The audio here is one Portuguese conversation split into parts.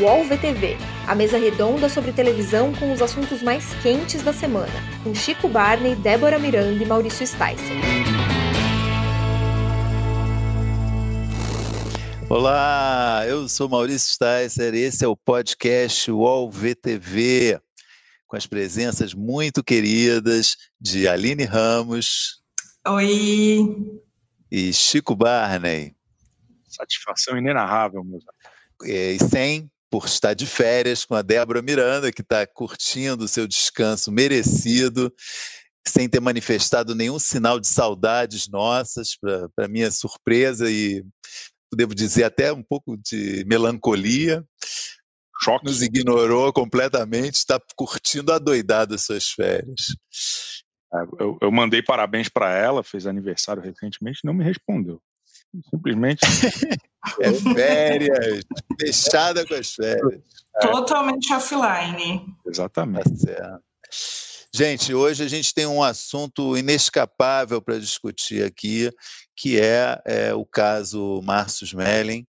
UOL VTV, a mesa redonda sobre televisão com os assuntos mais quentes da semana, com Chico Barney, Débora Miranda e Maurício Sticer. Olá, eu sou Maurício Sticer e esse é o podcast UOL VTV, com as presenças muito queridas de Aline Ramos. Oi. E Chico Barney. Satisfação inenarrável, meus amigos. E sem por estar de férias com a Débora Miranda, que está curtindo o seu descanso merecido, sem ter manifestado nenhum sinal de saudades nossas, para minha surpresa e, devo dizer, até um pouco de melancolia. Choque. Nos ignorou completamente, está curtindo adoidado as suas férias. É, eu, eu mandei parabéns para ela, fez aniversário recentemente, não me respondeu. Simplesmente. é férias, fechada com as férias. Totalmente offline. Exatamente. Tá gente, hoje a gente tem um assunto inescapável para discutir aqui, que é, é o caso Márcio Smelling.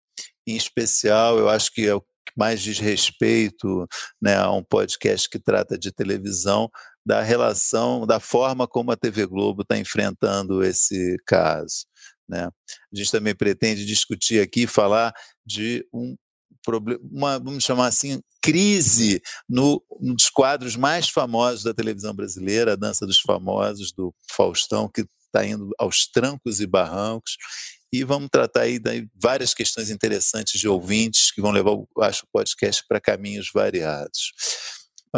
Em especial, eu acho que é o que mais diz respeito né, a um podcast que trata de televisão, da relação, da forma como a TV Globo está enfrentando esse caso. Né? A gente também pretende discutir aqui, falar de um problema, uma, vamos chamar assim, crise no, nos quadros mais famosos da televisão brasileira, a Dança dos Famosos, do Faustão, que está indo aos trancos e barrancos, e vamos tratar aí de várias questões interessantes de ouvintes que vão levar, acho, o podcast para caminhos variados.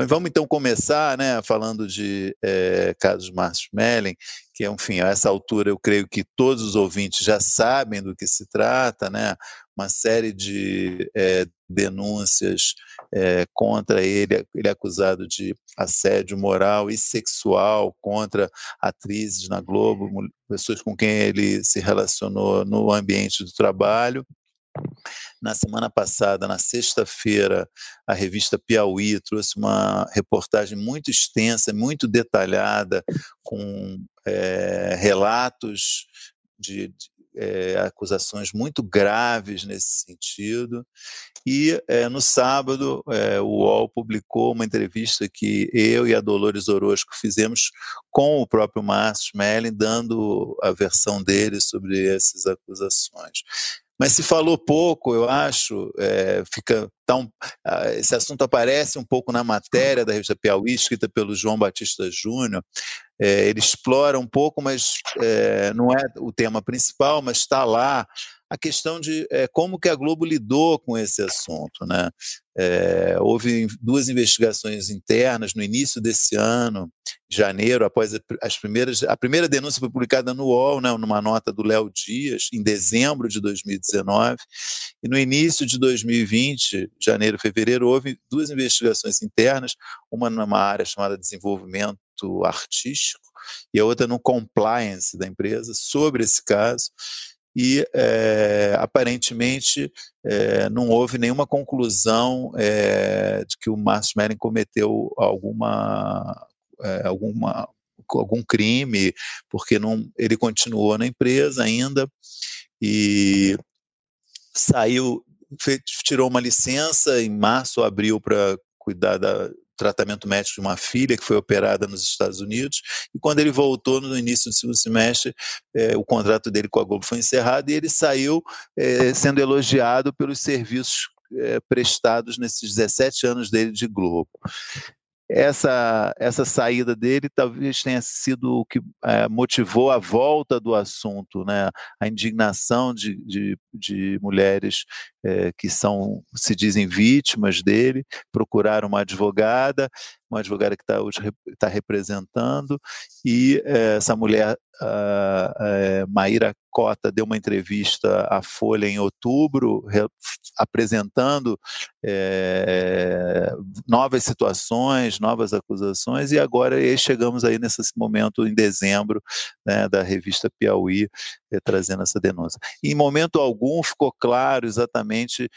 Vamos então começar, né, falando de é, casos Márcio Mellen, que, enfim, a essa altura eu creio que todos os ouvintes já sabem do que se trata, né, uma série de é, denúncias é, contra ele, ele é acusado de assédio moral e sexual contra atrizes na Globo, pessoas com quem ele se relacionou no ambiente do trabalho, na semana passada, na sexta-feira, a revista Piauí trouxe uma reportagem muito extensa, muito detalhada, com é, relatos de, de é, acusações muito graves nesse sentido. E é, no sábado, é, o UOL publicou uma entrevista que eu e a Dolores Orozco fizemos com o próprio Márcio Smelling, dando a versão dele sobre essas acusações mas se falou pouco, eu acho, é, fica tão, esse assunto aparece um pouco na matéria da revista Piauí, escrita pelo João Batista Júnior, é, ele explora um pouco, mas é, não é o tema principal, mas está lá a questão de é, como que a Globo lidou com esse assunto. Né? É, houve duas investigações internas no início desse ano, janeiro, após as primeiras. A primeira denúncia foi publicada no UOL, né, numa nota do Léo Dias, em dezembro de 2019, e no início de 2020, janeiro, fevereiro, houve duas investigações internas, uma numa área chamada desenvolvimento artístico e a outra no compliance da empresa sobre esse caso e é, aparentemente é, não houve nenhuma conclusão é, de que o Márcio Mering cometeu alguma, alguma algum crime, porque não, ele continuou na empresa ainda e saiu, tirou uma licença em março, abril para cuidar da, tratamento médico de uma filha que foi operada nos Estados Unidos, e quando ele voltou no início do segundo semestre, é, o contrato dele com a Globo foi encerrado e ele saiu é, sendo elogiado pelos serviços é, prestados nesses 17 anos dele de Globo essa, essa saída dele talvez tenha sido o que é, motivou a volta do assunto, né? a indignação de, de, de mulheres é, que são se dizem vítimas dele, procuraram uma advogada, uma advogada que está tá representando, e é, essa mulher, a, a Maíra Cota, deu uma entrevista à Folha em outubro, re, apresentando é, novas situações, novas acusações, e agora chegamos aí nesse momento, em dezembro, né, da revista Piauí, é, trazendo essa denúncia. Em momento algum ficou claro exatamente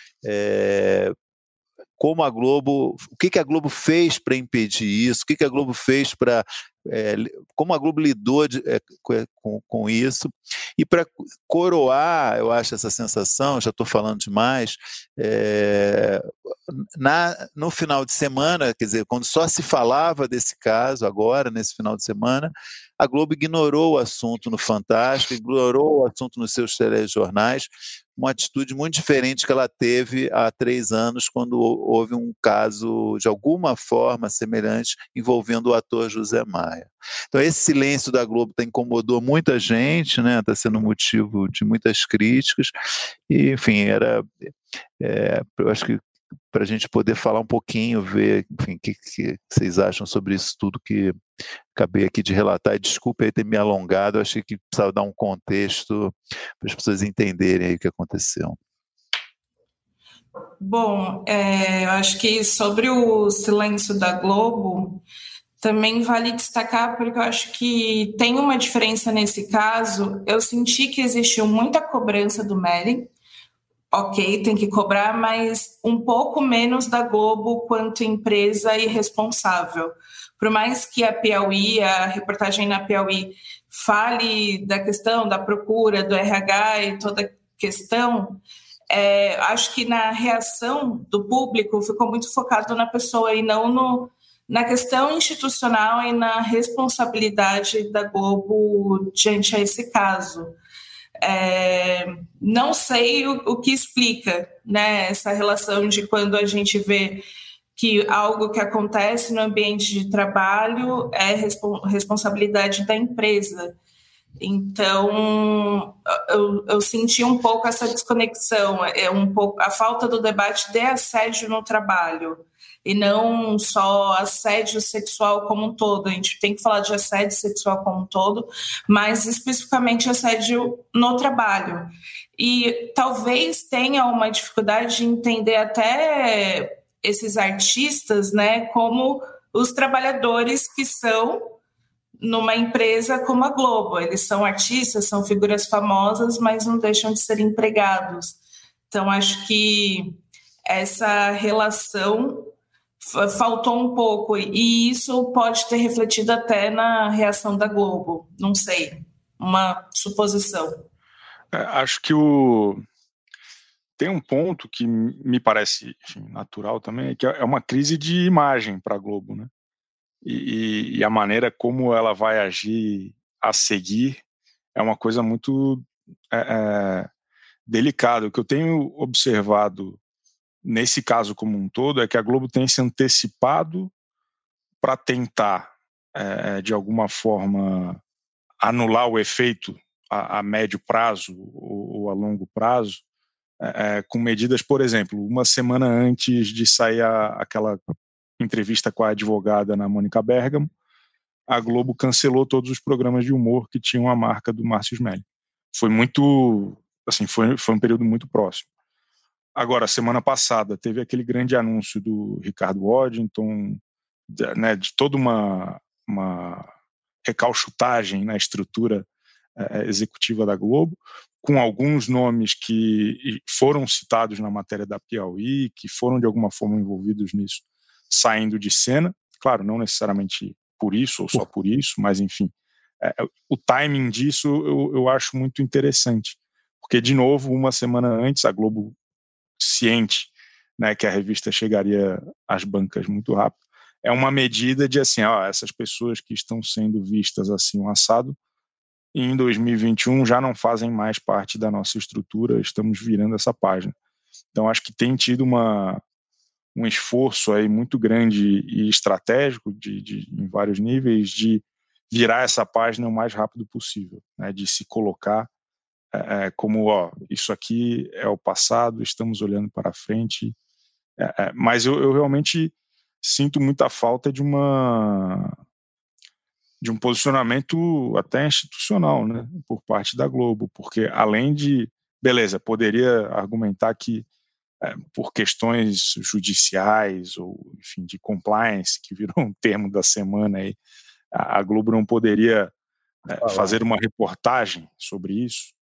como a Globo, o que, que a Globo fez para impedir isso, o que, que a Globo fez para é, como a Globo lidou de, é, com, com, isso. E para coroar, eu acho, essa sensação, já estou falando demais, é, na, no final de semana, quer dizer, quando só se falava desse caso, agora, nesse final de semana, a Globo ignorou o assunto no Fantástico, ignorou o assunto nos seus telejornais, uma atitude muito diferente que ela teve há três anos, quando houve um caso de alguma forma semelhante envolvendo o ator José Maia. Então, esse silêncio da Globo tá, incomodou muita gente, né? Está sendo motivo de muitas críticas, e, enfim, era. É, eu acho que para a gente poder falar um pouquinho, ver, enfim, o que, que, vocês acham sobre isso tudo que acabei aqui de relatar. E desculpe aí ter me alongado, eu achei que precisava dar um contexto para as pessoas entenderem o que aconteceu. Bom, é, eu acho que sobre o silêncio da Globo, também vale destacar, porque eu acho que tem uma diferença nesse caso. Eu senti que existiu muita cobrança do Mery, ok, tem que cobrar, mas um pouco menos da Globo quanto empresa e responsável. Por mais que a Piauí, a reportagem na Piauí, fale da questão da procura, do RH e toda a questão, é, acho que na reação do público ficou muito focado na pessoa e não no, na questão institucional e na responsabilidade da Globo diante a esse caso. É, não sei o, o, que explica né, essa relação de quando a gente vê que algo que acontece no ambiente de trabalho é responsabilidade da empresa. Então, eu, eu, senti um pouco essa desconexão, é um pouco a falta do debate de assédio no trabalho e não só assédio sexual como um todo. A gente tem que falar de assédio sexual como um todo, mas especificamente assédio no trabalho. E talvez tenha uma dificuldade de entender até esses artistas, né, como os trabalhadores que são numa empresa como a Globo. Eles são artistas, são figuras famosas, mas não deixam de ser empregados. Então, acho que essa relação faltou um pouco e isso pode ter refletido até na reação da Globo, não sei, uma suposição. É, acho que o tem um ponto que me parece enfim, natural também, que é uma crise de imagem para a Globo, né? E, e, a maneira como ela vai agir a seguir é uma coisa muito é, é, delicada. O que eu tenho observado nesse caso como um todo, é que a Globo tem se antecipado para tentar, é, de alguma forma, anular o efeito a, a médio prazo ou, ou, a longo prazo, é, com medidas, por exemplo, uma semana antes de sair a, aquela entrevista com a advogada na Mônica Bergamo, a Globo cancelou todos os programas de humor que tinham a marca do Márcio Smelly. Foi muito, assim, foi, foi um período muito próximo. Agora, semana passada, teve aquele grande anúncio do Ricardo Waddington, de, né, de toda uma, uma recalchutagem na estrutura é, executiva da Globo, com alguns nomes que foram citados na matéria da Piauí, que foram de alguma forma envolvidos nisso, saindo de cena. Claro, não necessariamente por isso ou só por isso, mas enfim, é, o timing disso eu, eu acho muito interessante. Porque, de novo, uma semana antes, a Globo ciente né, que a revista chegaria às bancas muito rápido, é uma medida de assim, ó, essas pessoas que estão sendo vistas assim, um assado, em 2021 já não fazem mais parte da nossa estrutura, estamos virando essa página. Então acho que tem tido uma, um esforço aí muito grande e estratégico de, de, em vários níveis de virar essa página o mais rápido possível, né, de se colocar é, é, como ó, isso aqui é o passado, estamos olhando para frente. É, é, mas eu, eu, realmente sinto muita falta de uma de um posicionamento até institucional, né, por parte da Globo, porque além de beleza, poderia argumentar que é, por questões judiciais ou enfim de compliance que virou um termo da semana aí, a, a Globo não poderia é, fazer uma reportagem sobre isso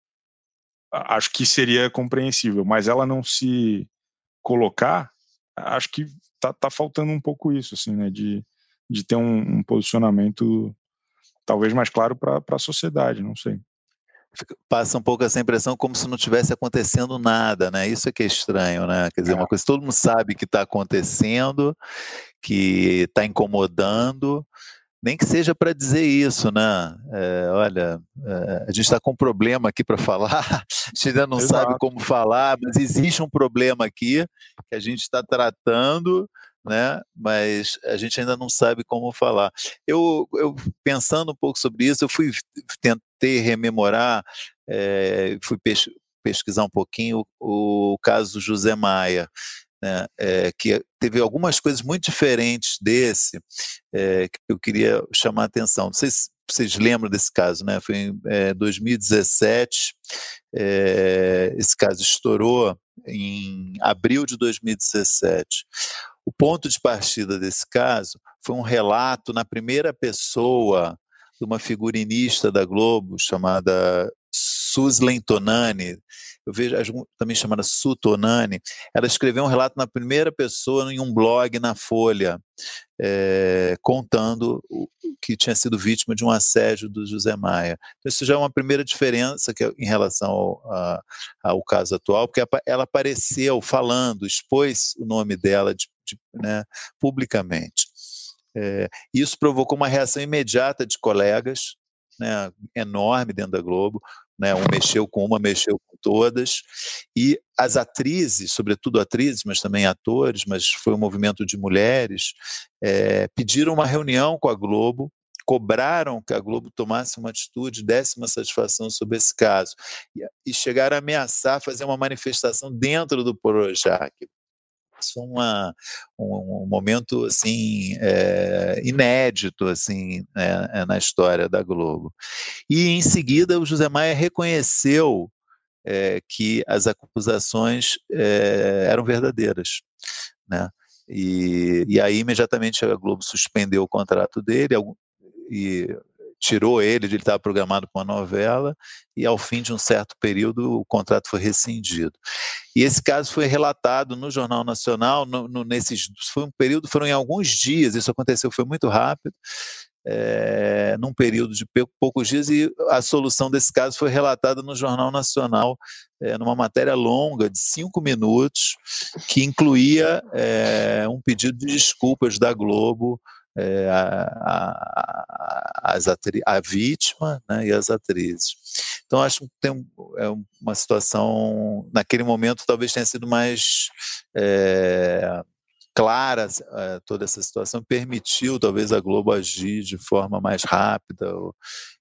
acho que seria compreensível, mas ela não se colocar acho que tá, tá faltando um pouco isso, assim, né? De, de ter um, um posicionamento talvez mais claro para a sociedade, não sei. Passa um pouco essa impressão como se não tivesse acontecendo nada, né? Isso é que é estranho, né? Quer dizer, uma é. coisa que todo mundo sabe que está acontecendo, que está incomodando, nem que seja para dizer isso, né? É, olha, é, a gente está com um problema aqui para falar, a gente ainda não Exato. sabe como falar, mas existe um problema aqui que a gente está tratando, né? Mas a gente ainda não sabe como falar. Eu, eu pensando um pouco sobre isso, eu fui tentei rememorar, é, fui pesquisar um pouquinho o, o caso do José Maia né, é, que teve algumas coisas muito diferentes desse é, que eu queria chamar a atenção. Não sei se vocês lembram desse caso, né? Foi em é, 2017, esse caso estourou em abril de 2017. O ponto de partida desse caso foi um relato na primeira pessoa de uma figurinista da Globo chamada Suslen Tonani, eu vejo também chamada Su Tonani, ela escreveu um relato na primeira pessoa em um blog na Folha, é, contando que tinha sido vítima de um assédio do José Maia. Então, isso já é uma primeira diferença que, é em relação ao, a, ao caso atual, porque ela apareceu falando, expôs o nome dela de, de, né, publicamente. É, isso provocou uma reação imediata de colegas, né, enorme dentro da Globo. Né, um mexeu com uma, mexeu com todas, e as atrizes, sobretudo atrizes, mas também atores, mas foi um movimento de mulheres, é, pediram uma reunião com a Globo, cobraram que a Globo tomasse uma atitude, desse uma satisfação sobre esse caso, e, chegaram a ameaçar fazer uma manifestação dentro do Projac, uma, um, um, momento assim é, inédito assim né, na história da Globo. E em seguida o José Maia reconheceu é, que as acusações é, eram verdadeiras, né? E, e aí imediatamente a Globo suspendeu o contrato dele e tirou ele, ele estava programado para uma novela, e ao fim de um certo período o contrato foi rescindido. E esse caso foi relatado no Jornal Nacional, no, no, nesses, foi um período, foram em alguns dias, isso aconteceu, foi muito rápido, é, num período de poucos dias, e a solução desse caso foi relatada no Jornal Nacional, é, numa matéria longa, de cinco minutos, que incluía é, um pedido de desculpas da Globo é, a, a, as a vítima né, e as atrizes. Então, acho que tem é uma situação, naquele momento, talvez tenha sido mais é, clara é, toda essa situação, permitiu talvez a Globo agir de forma mais rápida, ou,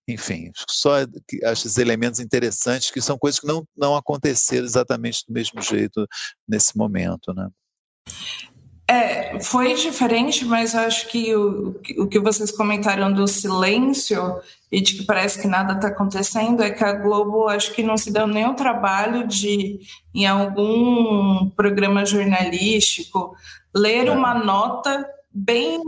enfim, só acho esses elementos interessantes que são coisas que não, não aconteceram exatamente do mesmo jeito nesse momento, né? É, foi diferente, mas acho que o, o que vocês comentaram do silêncio e de que parece que nada está acontecendo é que a Globo acho que não se deu nem o trabalho de, em algum programa jornalístico, ler uma nota bem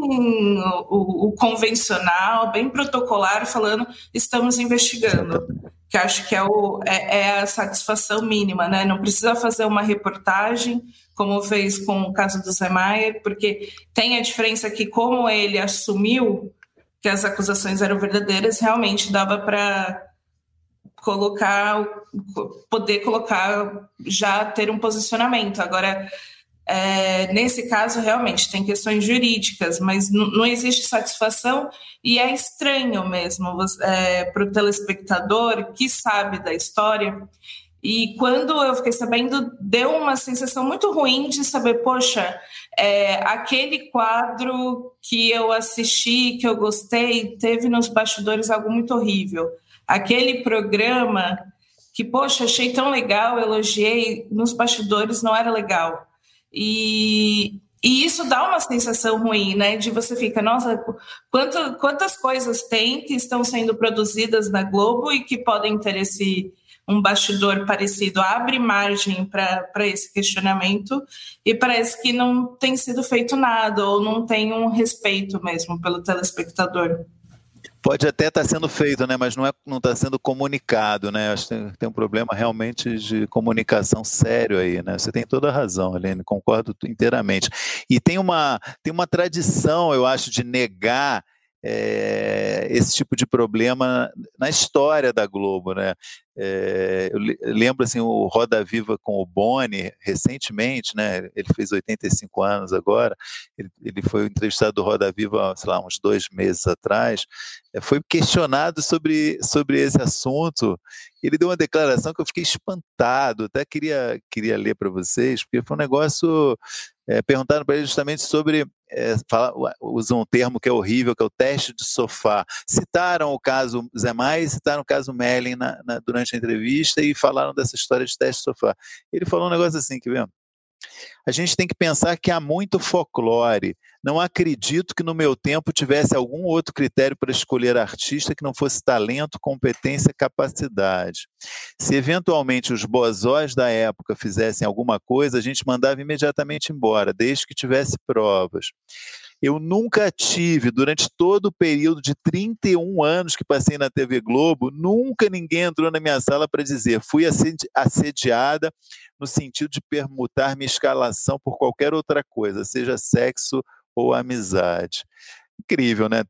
o, o, convencional, bem protocolar, falando estamos investigando. Que acho que é, o, é, é a satisfação mínima, né? Não precisa fazer uma reportagem como fez com o caso do Zé Maier, porque tem a diferença que, como ele assumiu que as acusações eram verdadeiras, realmente dava para colocar, poder colocar, já ter um posicionamento. Agora, é, nesse caso, realmente tem questões jurídicas, mas não existe satisfação e é estranho mesmo é, para o telespectador que sabe da história e quando eu fiquei sabendo, deu uma sensação muito ruim de saber, poxa, é, aquele quadro que eu assisti, que eu gostei, teve nos bastidores algo muito horrível. Aquele programa que, poxa, achei tão legal, elogiei, nos bastidores não era legal. E, e isso dá uma sensação ruim, né? De você fica, nossa, quanto, quantas coisas tem que estão sendo produzidas na Globo e que podem ter esse um bastidor parecido abre margem para esse questionamento e parece que não tem sido feito nada ou não tem um respeito mesmo pelo telespectador. Pode até estar tá sendo feito, né, mas não é, não está sendo comunicado, né? Acho que tem, tem, um problema realmente de comunicação sério aí, né? Você tem toda a razão, Helene, concordo inteiramente. E tem uma, tem uma tradição, eu acho, de negar é, esse tipo de problema na história da Globo, né? É, eu lembro assim o Roda Viva com o Boni recentemente, né? Ele fez 85 anos agora. Ele, ele foi entrevistado do Roda Viva, sei lá, uns dois meses atrás. É, foi questionado sobre sobre esse assunto. Ele deu uma declaração que eu fiquei espantado. Até queria queria ler para vocês, porque foi um negócio é, perguntaram para ele justamente sobre, é, fala, usam um termo que é horrível, que é o teste de sofá. Citaram o caso Zé Mais, citaram o caso Mellin na, na, durante a entrevista e falaram dessa história de teste sofá. Ele falou um negócio assim, que vendo? A gente tem que pensar que há muito folclore. Não acredito que no meu tempo tivesse algum outro critério para escolher artista que não fosse talento, competência, capacidade. Se eventualmente os bozós da época fizessem alguma coisa, a gente mandava imediatamente embora, desde que tivesse provas. Eu nunca tive, durante todo o período de 31 anos que passei na TV Globo, nunca ninguém entrou na minha sala para dizer fui assediada no sentido de permutar minha escalação por qualquer outra coisa, seja sexo ou amizade. Incrível, né?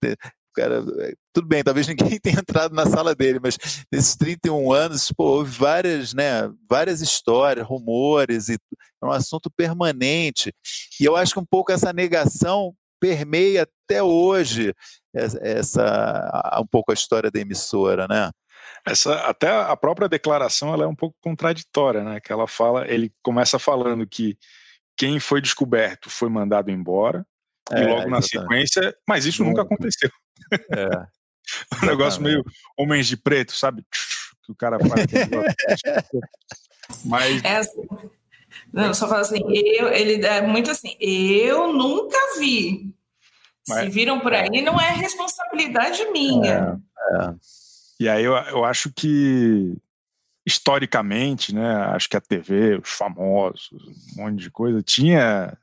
Cara, tudo bem, talvez ninguém tenha entrado na sala dele, mas nesses 31 anos, pô, houve várias, né, várias histórias, rumores, e é um assunto permanente. E eu acho que um pouco essa negação permeia até hoje essa um pouco a história da emissora, né? Essa até a própria declaração ela é um pouco contraditória, né? Que ela fala, ele começa falando que quem foi descoberto foi mandado embora é, e logo na sequência, mas isso nunca, aconteceu. É. um negócio meio homens de preto, sabe? Que o cara faz. mas é assim. Não, só fala assim, eu, ele é muito assim, eu nunca vi. Mas, Se viram por aí, não é responsabilidade minha. É, é. E aí eu, eu acho que historicamente, né, acho que a TV, os famosos, um monte de coisa, tinha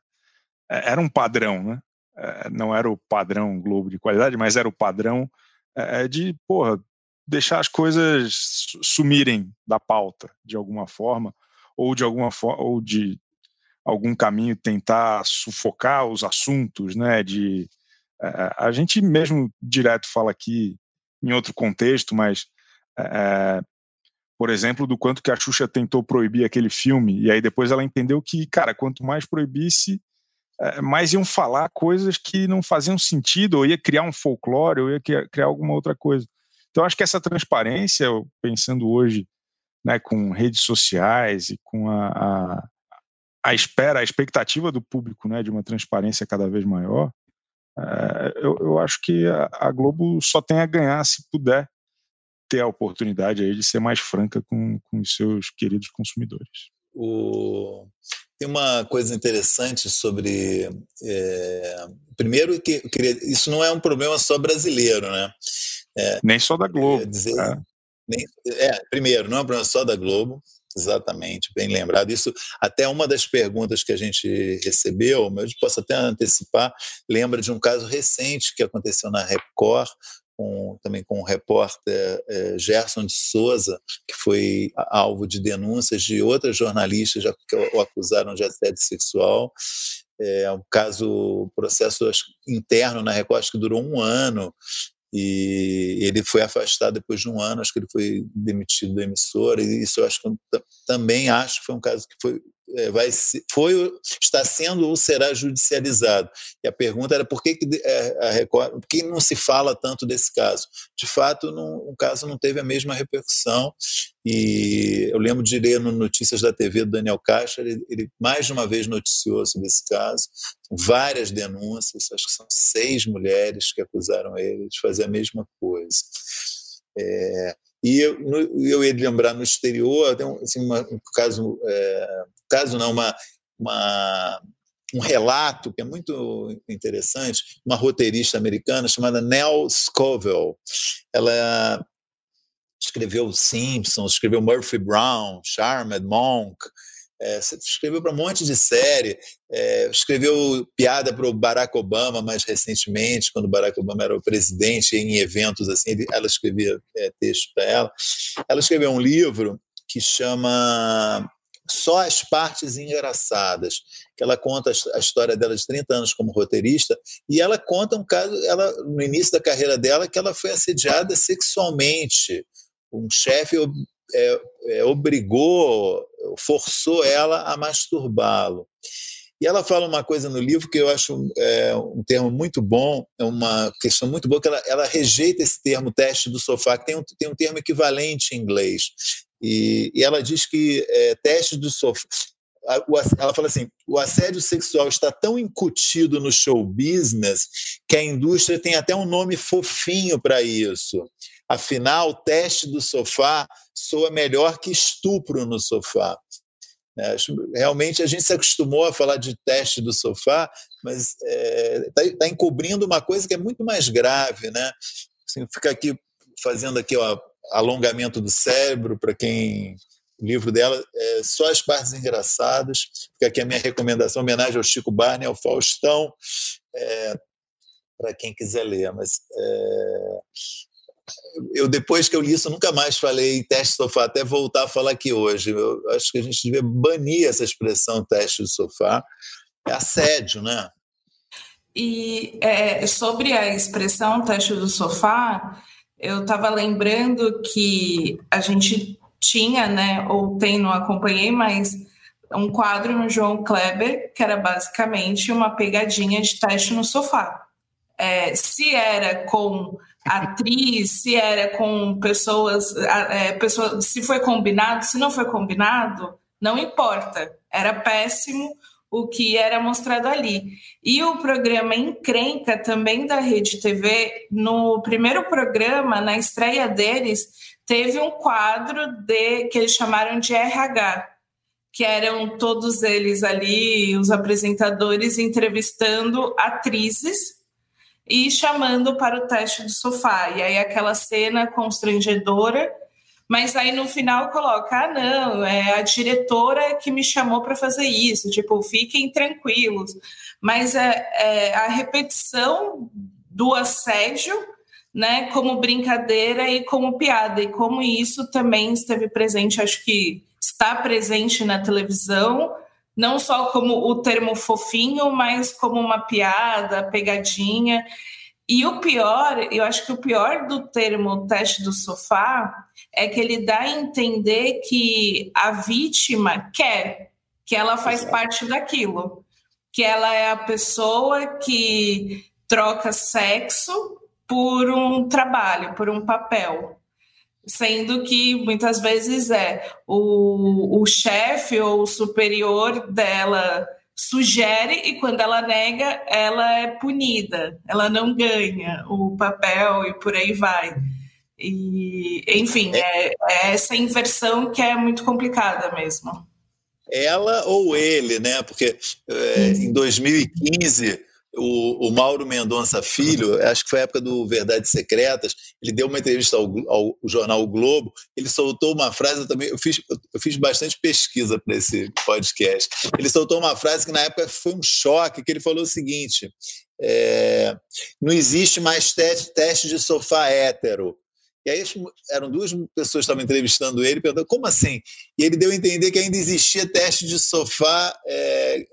é, era um padrão, né? É, não era o padrão Globo de qualidade, mas era o padrão é, de, porra, deixar as coisas sumirem da pauta de alguma forma, ou de alguma ou de algum caminho tentar sufocar os assuntos, né? De é, a gente mesmo direto fala aqui em outro contexto, mas é, por exemplo, do quanto que a Xuxa tentou proibir aquele filme e aí depois ela entendeu que, cara, quanto mais proibisse, mais iam falar coisas que não faziam sentido, ou ia criar um folclore, ou ia criar alguma outra coisa. Então, acho que essa transparência, pensando hoje né, com redes sociais e com a, a, a, espera, a expectativa do público né, de uma transparência cada vez maior, é, eu, eu, acho que a, a, Globo só tem a ganhar se puder ter a oportunidade aí de ser mais franca com, com os seus queridos consumidores. O... Tem uma coisa interessante sobre. É... Primeiro, que queria... isso não é um problema só brasileiro, né? É, Nem só da Globo. Dizer... É. É, primeiro, não é um problema só da Globo, exatamente, bem lembrado. Isso, até uma das perguntas que a gente recebeu, eu posso até antecipar, lembra de um caso recente que aconteceu na Record, com, também com o repórter é, Gerson de Souza, que foi alvo de denúncias de outras jornalistas já que o acusaram de assédio sexual. É um caso, processo interno na Record, acho que durou um ano, e ele foi afastado depois de um ano, acho que ele foi demitido da emissora, e isso eu acho que também acho que foi um caso que foi vai foi está sendo ou será judicializado. E a pergunta era por que, que é, a Record, por que não se fala tanto desse caso? De fato, não, o caso não teve a mesma repercussão. E eu lembro de ler no Notícias da TV do Daniel Caixa, ele, ele mais de uma vez noticiou sobre esse caso, várias denúncias, acho que são seis mulheres que acusaram ele de fazer a mesma coisa. É, e eu, eu ia lembrar no exterior, tem um, assim, uma, um caso, é, caso não, uma, uma, um relato que é muito interessante, uma roteirista americana chamada Nell Scovell. Ela escreveu Simpsons, escreveu Murphy Brown, Charmed Monk, é, escreveu para um monte de série, é, escreveu piada para o Barack Obama mais recentemente, quando o Barack Obama era o presidente, em eventos assim, ela escrevia é, texto para ela. Ela escreveu um livro que chama Só as Partes Engraçadas, que ela conta a história dela de 30 anos como roteirista, e ela conta um caso, ela no início da carreira dela, que ela foi assediada sexualmente. Um chefe é, é, obrigou, forçou ela a masturbá-lo. E ela fala uma coisa no livro que eu acho é, um termo muito bom, é uma questão muito boa, que ela, ela rejeita esse termo teste do sofá, que tem um, tem um termo equivalente em inglês. E, e ela diz que é, teste do sofá. Ela fala assim: o assédio sexual está tão incutido no show business que a indústria tem até um nome fofinho para isso. Afinal, o teste do sofá soa melhor que estupro no sofá. É, realmente a gente se acostumou a falar de teste do sofá, mas está é, tá, encobrindo uma coisa que é muito mais grave, né? Assim, fica aqui fazendo aqui ó, alongamento do cérebro para quem o livro dela é só as partes engraçadas. Fica aqui a minha recomendação, homenagem ao Chico Barney, ao Faustão, é, para quem quiser ler. Mas é, eu depois que eu li isso nunca mais falei teste sofá, até voltar a falar aqui hoje. Eu acho que a gente devia banir essa expressão teste do sofá. É assédio, né? E é, sobre a expressão teste do sofá, eu estava lembrando que a gente tinha, né, ou tem, não acompanhei, mas um quadro no João Kleber que era basicamente uma pegadinha de teste no sofá. É, se era com atriz, se era com pessoas, é, pessoas, se foi combinado, se não foi combinado, não importa. Era péssimo o que era mostrado ali. E o programa Encrenca, também da Rede TV, no primeiro programa, na estreia deles, teve um quadro de que eles chamaram de RH, que eram todos eles ali, os apresentadores entrevistando atrizes e chamando para o teste do sofá. E aí aquela cena constrangedora, mas aí no final coloca: ah, não, é a diretora que me chamou para fazer isso, tipo, fiquem tranquilos. Mas é, é a repetição do assédio, né, como brincadeira e como piada, e como isso também esteve presente, acho que está presente na televisão não só como o termo fofinho, mas como uma piada, pegadinha. E o pior, eu acho que o pior do termo teste do sofá é que ele dá a entender que a vítima quer, que ela faz parte daquilo, que ela é a pessoa que troca sexo por um trabalho, por um papel sendo que muitas vezes é o, o chefe ou o superior dela sugere e quando ela nega, ela é punida, ela não ganha o papel e por aí vai. E, enfim, é, é essa inversão que é muito complicada mesmo. Ela ou ele, né? Porque é, em 2015 o, o, Mauro Mendonça Filho, acho que foi a época do Verdades Secretas, ele deu uma entrevista ao, ao, jornal o Globo, ele soltou uma frase, eu também eu fiz, eu fiz bastante pesquisa para esse podcast. Ele soltou uma frase que na época foi um choque, que ele falou o seguinte: é, não existe mais teste, teste de sofá hétero. E aí eram duas pessoas que estavam entrevistando ele, perguntando como assim? E ele deu a entender que ainda existia teste de sofá é,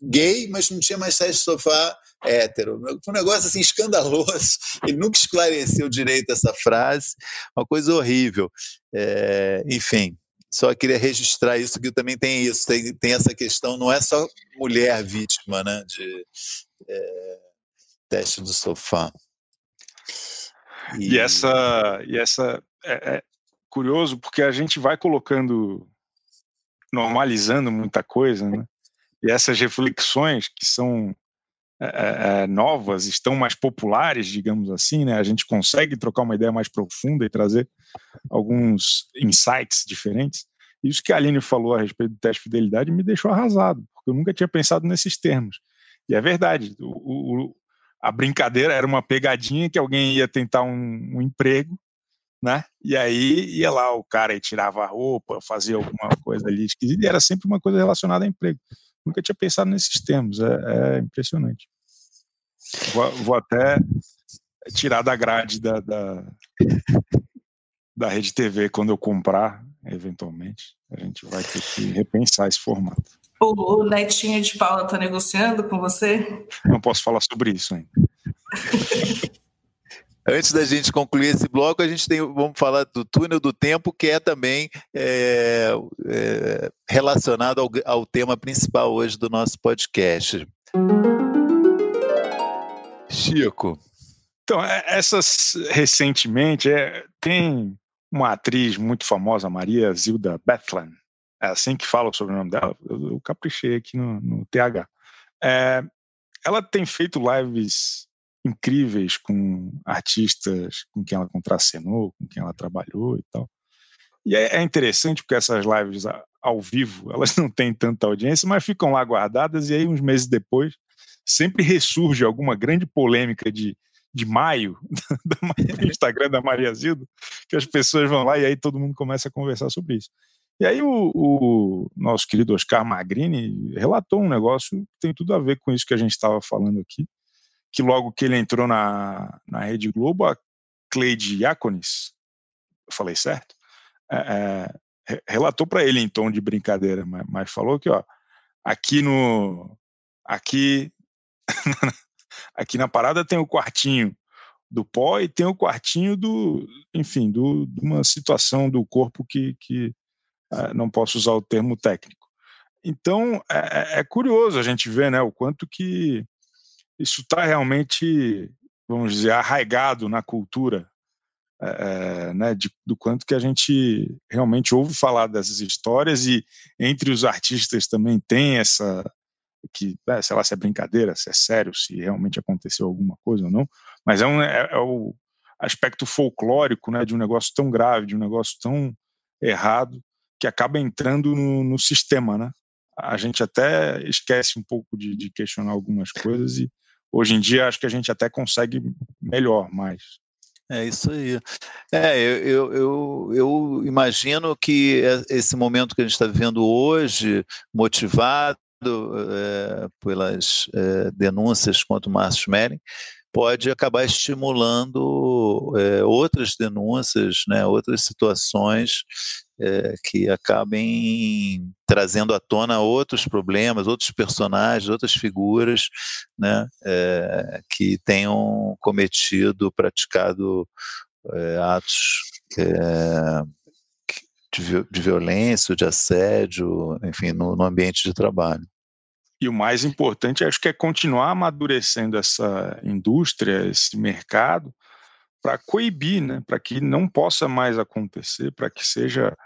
gay, mas não tinha mais teste de sofá hétero. Foi um negócio assim escandaloso. Ele nunca esclareceu direito essa frase, uma coisa horrível. É, enfim, só queria registrar isso, que também tem isso, tem, tem essa questão, não é só mulher vítima né, de é, teste do sofá. E, e essa, e essa é, é curioso porque a gente vai colocando, normalizando muita coisa, né? E essas reflexões que são é, é, novas, estão mais populares, digamos assim, né? A gente consegue trocar uma ideia mais profunda e trazer alguns insights diferentes. Isso que a Aline falou a respeito do teste de fidelidade me deixou arrasado, porque eu nunca tinha pensado nesses termos. E é verdade, o, o, a brincadeira era uma pegadinha que alguém ia tentar um, um emprego né? E aí ia lá o cara e tirava a roupa, fazia alguma coisa ali esquisita, e era sempre uma coisa relacionada a emprego. Nunca tinha pensado nesses termos, é, é impressionante. Vou, vou, até tirar da grade da, da, da Rede TV quando eu comprar, eventualmente. A gente vai ter que repensar esse formato. O, o netinho de Paula está negociando com você? Não posso falar sobre isso ainda. Antes da gente concluir esse bloco, a gente tem, vamos falar do túnel do tempo, que é também é, é, relacionado ao, ao tema principal hoje do nosso podcast. Chico. Então, é, essas recentemente é, tem uma atriz muito famosa, Maria Zilda Bethlen, é assim que fala sobre o nome dela, eu, eu caprichei aqui no, no TH. É, ela tem feito lives incríveis com artistas com quem ela contracenou, com quem ela trabalhou e tal. E é, é interessante porque essas lives ao vivo, elas não têm tanta audiência, mas ficam lá guardadas e aí uns meses depois sempre ressurge alguma grande polêmica de, de maio do Instagram da Maria Zildo, que as pessoas vão lá e aí todo mundo começa a conversar sobre isso. E aí o, o, nosso querido Oscar Magrini relatou um negócio que tem tudo a ver com isso que a gente estava falando aqui, que logo que ele entrou na, na Rede Globo, a Cleide Iaconis, falei certo? É, é, relatou para ele em tom de brincadeira, mas, mas, falou que ó, aqui no aqui aqui na parada tem o quartinho do pó e tem o quartinho do, enfim, do, de uma situação do corpo que, que uh, não posso usar o termo técnico. Então é, é, é curioso a gente ver, né, o quanto que isso está realmente, vamos dizer, arraigado na cultura, é, né, de, do quanto que a gente realmente ouve falar dessas histórias e entre os artistas também tem essa que, é, sei lá, se é brincadeira, se é sério, se realmente aconteceu alguma coisa ou não, mas é, um, é, é o aspecto folclórico, né, de um negócio tão grave, de um negócio tão errado, que acaba entrando no, no sistema, né? A gente até esquece um pouco de, de questionar algumas coisas e hoje em dia acho que a gente até consegue melhor mais. É isso aí. É, eu, eu, eu imagino que esse momento que a gente está vivendo hoje, motivado é, pelas é, denúncias contra o Márcio Smelling, pode acabar estimulando é, outras denúncias, né, outras situações é, que acabem trazendo à tona outros problemas, outros personagens, outras figuras né, é, que tenham cometido, praticado é, atos de, de, violência, de assédio, enfim, no, no ambiente de trabalho. E o mais importante, acho que é continuar amadurecendo essa indústria, esse mercado, para coibir, né? para que não possa mais acontecer, para que seja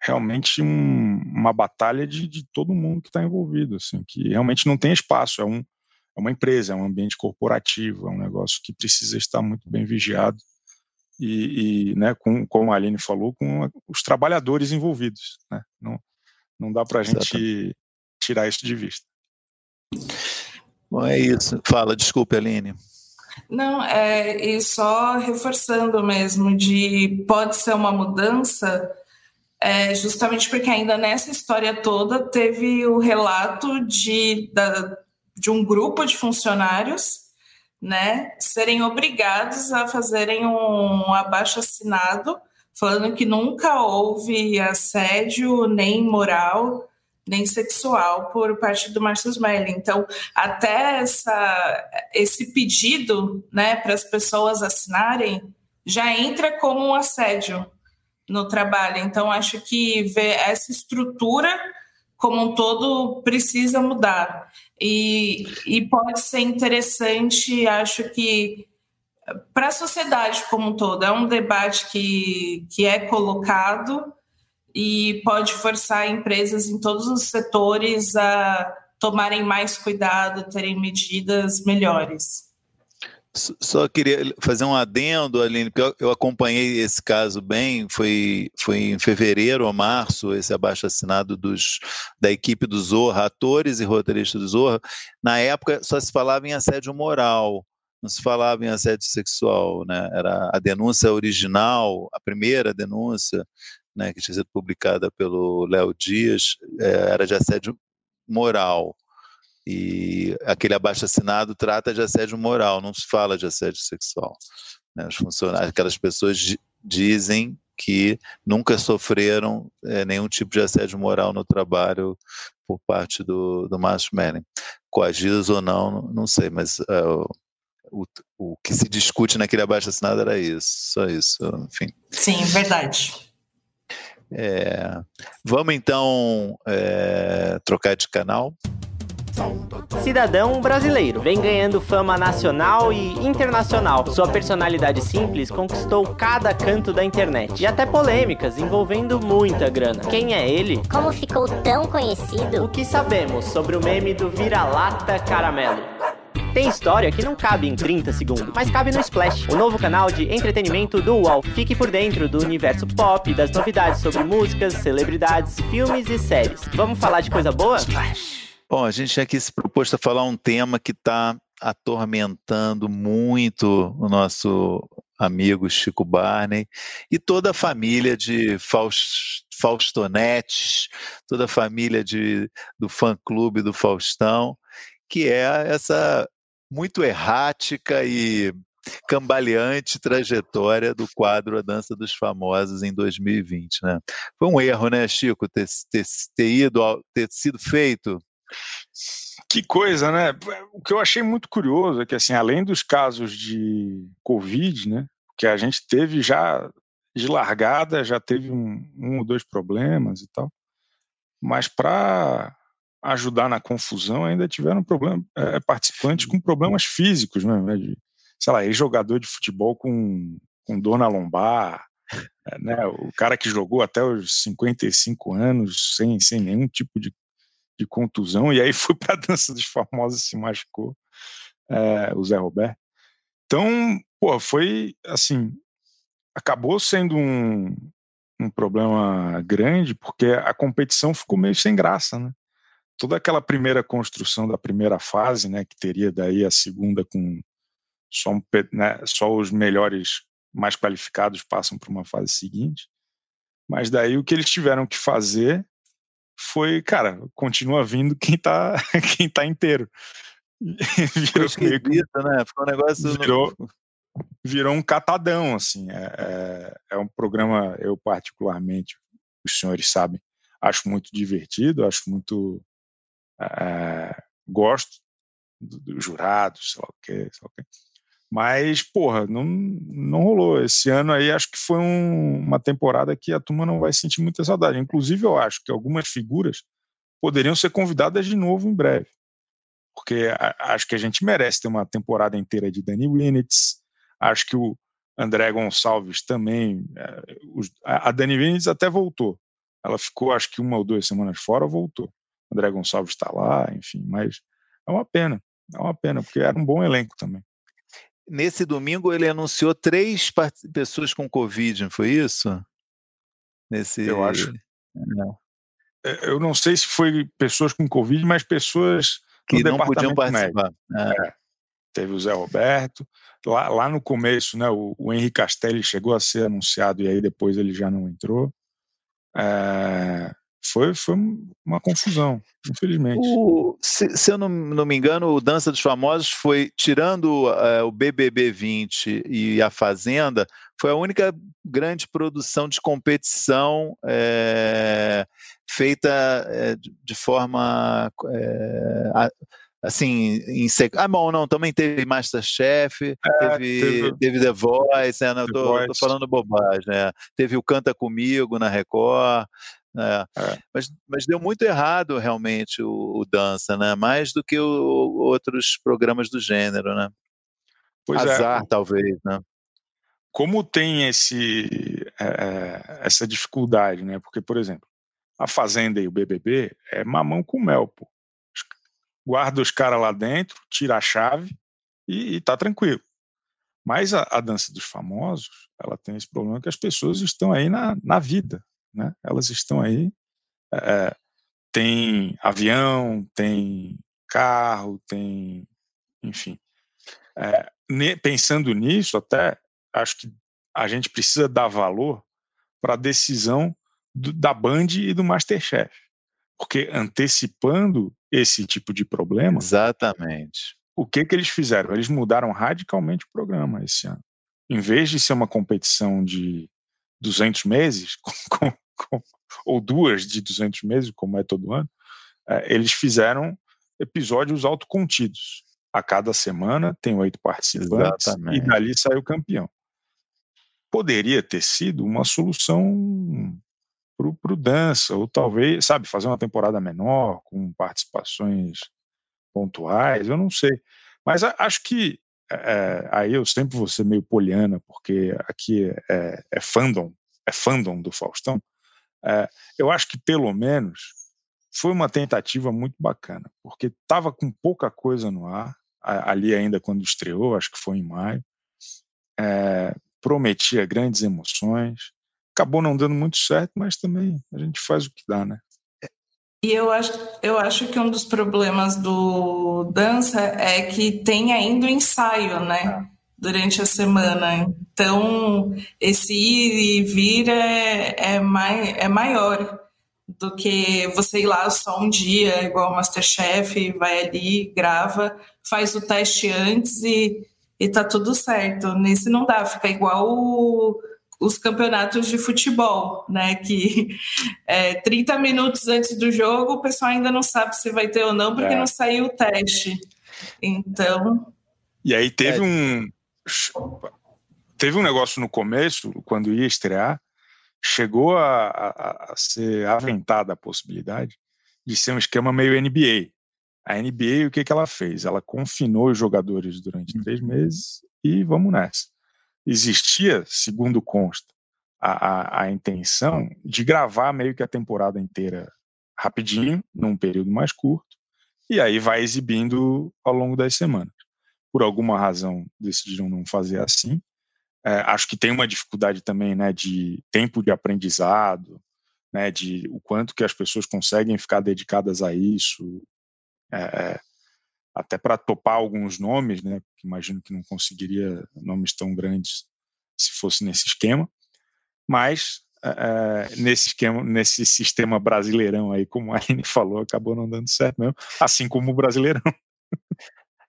realmente um, uma batalha de, de, todo mundo que está envolvido, assim, que realmente não tem espaço, é, um, é uma empresa, é um ambiente corporativo, é um negócio que precisa estar muito bem vigiado e, e né, com, como a Aline falou, com os trabalhadores envolvidos, né? não, não dá para a gente tirar isso de vista. Bom, é isso. Fala, desculpe, Aline. Não, é, e só reforçando mesmo, de pode ser uma mudança, é, justamente porque ainda nessa história toda teve o relato de, da, de um grupo de funcionários né, serem obrigados a fazerem um abaixo assinado falando que nunca houve assédio nem moral nem sexual por parte do Márcio Smelly. Então, até essa, esse pedido né, para as pessoas assinarem já entra como um assédio no trabalho. Então, acho que ver essa estrutura como um todo precisa mudar. E, e pode ser interessante, acho que para a sociedade como um todo. É um debate que, que é colocado e pode forçar empresas em todos os setores a tomarem mais cuidado, terem medidas melhores. Só queria fazer um adendo, Aline, porque eu acompanhei esse caso bem, foi, foi em fevereiro ou março, esse abaixo assinado dos, da equipe do Zorra, atores e roteiristas do Zorra. Na época só se falava em assédio moral, não se falava em assédio sexual, né? Era a denúncia original, a primeira denúncia, né, que tinha sido publicada pelo Léo Dias, é, era de assédio moral. E aquele abaixo assinado trata de assédio moral, não se fala de assédio sexual. Né? Os funcionários, aquelas pessoas dizem que nunca sofreram é, nenhum tipo de assédio moral no trabalho por parte do, do Márcio Manning. Coagidos ou não, não sei, mas uh, o, o que se discute naquele abaixo assinado era isso, só isso, enfim. Sim, verdade. É, vamos então é, trocar de canal. Cidadão brasileiro, vem ganhando fama nacional e internacional. Sua personalidade simples conquistou cada canto da internet e até polêmicas envolvendo muita grana. Quem é ele? Como ficou tão conhecido? O que sabemos sobre o meme do vira-lata caramelo? Tem história que não cabe em 30 segundos, mas cabe no Splash, o novo canal de entretenimento do UOL. Fique por dentro do universo pop, das novidades sobre músicas, celebridades, filmes e séries. Vamos falar de coisa boa? Splash. Bom, a gente aqui se propôs a falar um tema que está atormentando muito o nosso amigo Chico Barney e toda a família de Faust, Faustonetes, toda a família de, do fã-clube do Faustão, que é essa muito errática e cambaleante trajetória do quadro A Dança dos Famosos em 2020, né? Foi um erro, né, Chico, ter, ter, ter ido, ter sido feito. Que coisa, né? O que eu achei muito curioso é que, assim, além dos casos de Covid, né, que a gente teve já de largada, já teve um, um ou dois problemas e tal, mas para ajudar na confusão, ainda tiveram problem, é, participantes com problemas físicos, né, né? De, sei lá, ex-jogador de futebol com, com dor na lombar, é, né? O cara que jogou até os 55 anos sem, sem nenhum tipo de, de contusão, e aí foi para a dança dos famosos e se machucou, é, o Zé Roberto. Então, pô, foi assim, acabou sendo um, um problema grande, porque a competição ficou meio sem graça, né? toda aquela primeira construção da primeira fase, né, que teria daí a segunda com só, um, né, só os melhores mais qualificados passam para uma fase seguinte. Mas daí o que eles tiveram que fazer foi, cara, continua vindo quem está quem tá inteiro. virou esquisito, né? Foi um negócio virou, virou um catadão, assim. É, é, é um programa, eu particularmente, os senhores sabem, acho muito divertido, acho muito é, gosto dos do jurados, sei lá o que, sei lá o que. Mas, porra, não, não rolou. Esse ano aí acho que foi um, uma temporada que a turma não vai sentir muita saudade. Inclusive, eu acho que algumas figuras poderiam ser convidadas de novo em breve. Porque a, acho que a gente merece ter uma temporada inteira de Danny Winnitz. Acho que o André Gonçalves também. É, a, a Dani Winnitz até voltou. Ela ficou, acho que uma ou duas semanas fora, voltou. André Gonçalves está lá, enfim, mas é uma pena, é uma pena, porque era um bom elenco também. Nesse domingo ele anunciou três pessoas com Covid, não foi isso? Nesse... Eu acho. Não. É, eu não sei se foi pessoas com Covid, mas pessoas que não podiam participar. É. É. Teve o Zé Roberto. Lá, lá no começo, né, o, o Henrique Castelli chegou a ser anunciado e aí depois ele já não entrou. É, foi, foi uma confusão, infelizmente. O, se, se, eu não, não, me engano, o Dança dos Famosos foi, tirando uh, o BBB 20 e a Fazenda, foi a única grande produção de competição é, feita é, de forma é, assim, em sec... Ah, bom, não, também teve Masterchef, é, teve, teve, teve, The Voice, né, não, The tô, Voice. tô falando bobagem, né? Teve o Canta Comigo na Record, é. É. Mas, mas deu muito errado realmente o, o dança, né? Mais do que o, outros programas do gênero, né? Pois é. Azar, é. talvez, né? Como tem esse, é, é, essa dificuldade, né? Porque, por exemplo, a Fazenda e o BBB é mamão com mel, pô. Guarda os caras lá dentro, tira a chave e, e tá tranquilo. Mas a, a, dança dos famosos, ela tem esse problema que as pessoas estão aí na, na vida, né? Elas estão aí. É, tem avião, tem carro, tem, enfim. É, pensando nisso, até acho que a gente precisa dar valor para a decisão do, da Band e do Masterchef. Porque antecipando esse tipo de problema. Exatamente. O que, que eles fizeram? Eles mudaram radicalmente o programa esse ano. Em vez de ser uma competição de 200 meses, com, com, com, ou duas de 200 meses, como é todo ano, é, eles fizeram episódios autocontidos. A cada semana tem oito participantes Exatamente. e dali sai o campeão. Poderia ter sido uma solução para o dança, ou talvez, sabe, fazer uma temporada menor, com participações pontuais, eu não sei. Mas acho que é, aí eu sempre vou ser meio poliana, porque aqui é, é fandom, é fandom do Faustão. É, eu acho que pelo menos foi uma tentativa muito bacana, porque estava com pouca coisa no ar, ali ainda quando estreou, acho que foi em maio, é, prometia grandes emoções, acabou não dando muito certo, mas também a gente faz o que dá, né? E eu acho, eu acho que um dos problemas do dança é que tem ainda o ensaio, né? Durante a semana. Então, esse ir e vir é, é, mai, é maior do que você ir lá só um dia, igual o Masterchef, vai ali, grava, faz o teste antes e, e tá tudo certo. Nesse não dá, fica igual o, os campeonatos de futebol, né? Que é, 30 minutos antes do jogo o pessoal ainda não sabe se vai ter ou não, porque é. não saiu o teste. Então. E aí teve é. um. Teve um negócio no começo, quando ia estrear, chegou a, a, a ser aventada a possibilidade de ser um esquema meio NBA. A NBA, o que, que ela fez? Ela confinou os jogadores durante uhum. três meses e vamos nessa existia, segundo consta, a, a, a, intenção de gravar meio que a temporada inteira rapidinho, num período mais curto, e aí vai exibindo ao longo das semanas. Por alguma razão decidiram não fazer assim. É, acho que tem uma dificuldade também, né, de tempo de aprendizado, né, de o quanto que as pessoas conseguem ficar dedicadas a isso. É, é até para topar alguns nomes, né? Imagino que não conseguiria nomes tão grandes se fosse nesse esquema, mas é, nesse esquema, nesse sistema brasileirão aí, como a Aline falou, acabou não dando certo mesmo, assim como o brasileirão.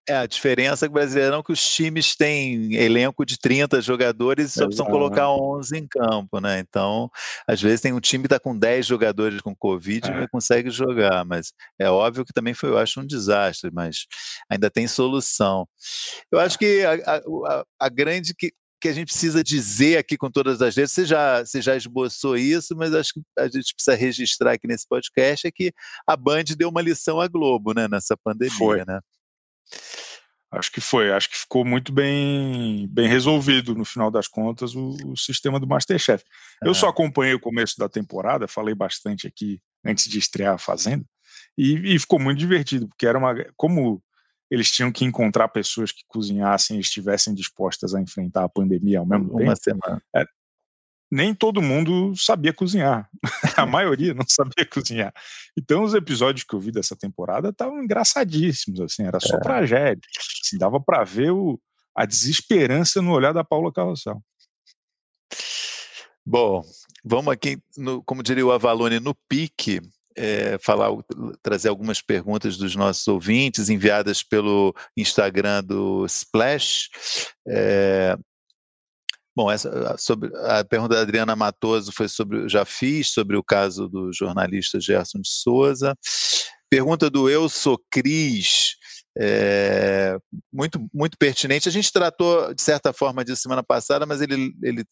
É, a diferença é que o Brasileirão é que os times têm elenco de 30 jogadores e só precisam colocar 11 em campo, né? Então, às vezes tem um time que está com 10 jogadores com Covid é. e não consegue jogar, mas é óbvio que também foi, eu acho, um desastre, mas ainda tem solução. Eu acho que a, a, a grande que, que a gente precisa dizer aqui com todas as vezes, você já, você já esboçou isso, mas acho que a gente precisa registrar aqui nesse podcast é que a Band deu uma lição à Globo, né, nessa pandemia, Foi. né? Acho que foi, acho que ficou muito bem, bem resolvido no final das contas o, o sistema do Masterchef. Eu só acompanhei o começo da temporada, falei bastante aqui antes de estrear a Fazenda, e, e, ficou muito divertido, porque era uma. Como eles tinham que encontrar pessoas que cozinhassem e estivessem dispostas a enfrentar a pandemia ao mesmo uma tempo. Semana. É, nem todo mundo sabia cozinhar. a maioria não sabia cozinhar. Então os episódios que eu vi dessa temporada estavam engraçadíssimos, assim, era só é. tragédia. Assim, dava para ver o, a desesperança no olhar da Paula Carrossel. Bom, vamos aqui, no, como diria o Avalone, no pique, é, falar, trazer algumas perguntas dos nossos ouvintes enviadas pelo Instagram do Splash. É, Bom, essa, sobre, a pergunta da Adriana Matoso foi sobre, já fiz, sobre o caso do jornalista Gerson de Souza. Pergunta do Eu Sou Cris, é, muito, muito pertinente. A gente tratou, de certa forma, disso semana passada, mas ele, ele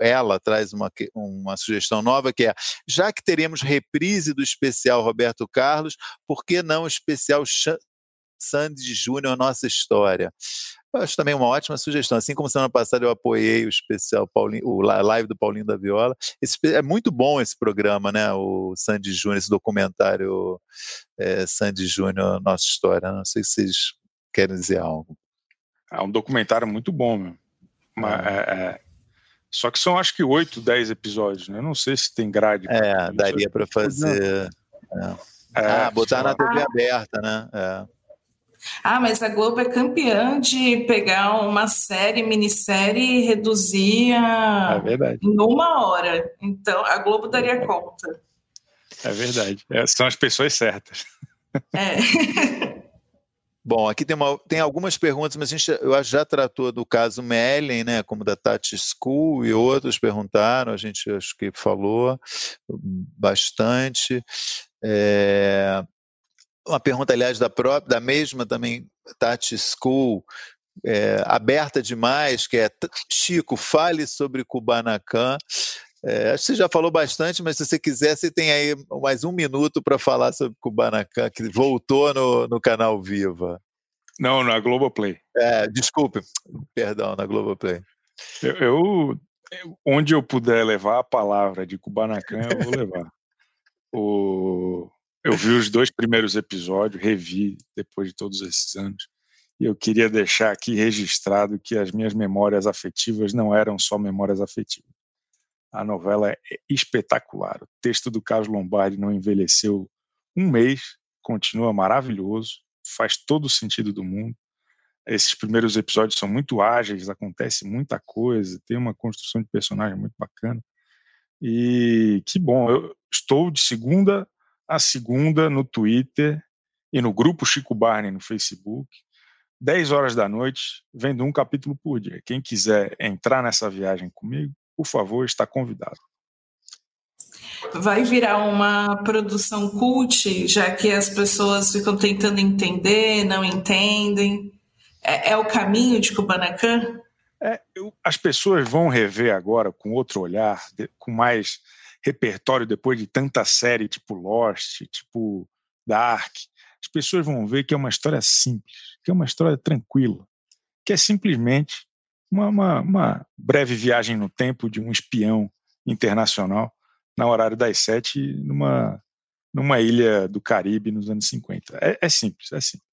ela traz uma, uma sugestão nova, que é, já que teremos reprise do especial Roberto Carlos, por que não o especial Sandy Júnior Nossa História? Eu acho também uma ótima sugestão. Assim como semana passada eu apoiei o especial Paulinho, o live do Paulinho da Viola. Esse, é muito bom esse programa, né? O Sandy Júnior, esse documentário é, Sandy Júnior, Nossa História. Não sei se vocês querem dizer algo. É um documentário muito bom, meu. Mas, é. é, é. Só que são acho que oito, dez episódios, né? Eu não sei se tem grade. É, daria para fazer. É. ah, botar na TV aberta, né? É. Ah, mas a Globo é campeã de pegar uma série, minissérie e reduzir a... é em uma hora. Então, a Globo daria é conta. É verdade. É, são as pessoas certas. É. Bom, aqui tem, uma, tem algumas perguntas, mas a gente eu já tratou do caso Mellen, né, como da Tati School, e outros perguntaram, a gente acho que falou bastante. É, uma pergunta, aliás, da própria, da mesma também, Tati School, é, aberta demais, que é Chico, fale sobre Kubanacan. É, acho que você já falou bastante, mas se você quiser, você tem aí mais um minuto para falar sobre Kubanacan, que voltou no, no canal Viva. Não, na Globoplay. É, desculpe, perdão, na Globoplay. Eu, eu, onde eu puder levar a palavra de Kubanacan, eu vou levar. o, eu vi os dois primeiros episódios, revi depois de todos esses anos, e eu queria deixar aqui registrado que as minhas memórias afetivas não eram só memórias afetivas. A novela é espetacular. O texto do Carlos Lombardi não envelheceu um mês, continua maravilhoso, faz todo o sentido do mundo. Esses primeiros episódios são muito ágeis, acontece muita coisa, tem uma construção de personagem muito bacana. E que bom, eu estou de segunda a segunda no Twitter e no grupo Chico Barney no Facebook, 10 horas da noite, vendo um capítulo por dia. Quem quiser entrar nessa viagem comigo, por favor, está convidado. Vai virar uma produção cult, já que as pessoas ficam tentando entender, não entendem. É, é o caminho de Kubanacan? É, eu, as pessoas vão rever agora com outro olhar, com mais repertório depois de tanta série tipo Lost, tipo Dark. As pessoas vão ver que é uma história simples, que é uma história tranquila, que é simplesmente uma, uma, uma breve viagem no tempo de um espião internacional na horário das sete numa, numa ilha do Caribe nos anos 50. É, é simples, é simples.